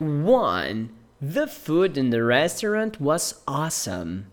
1. The food in the restaurant was awesome.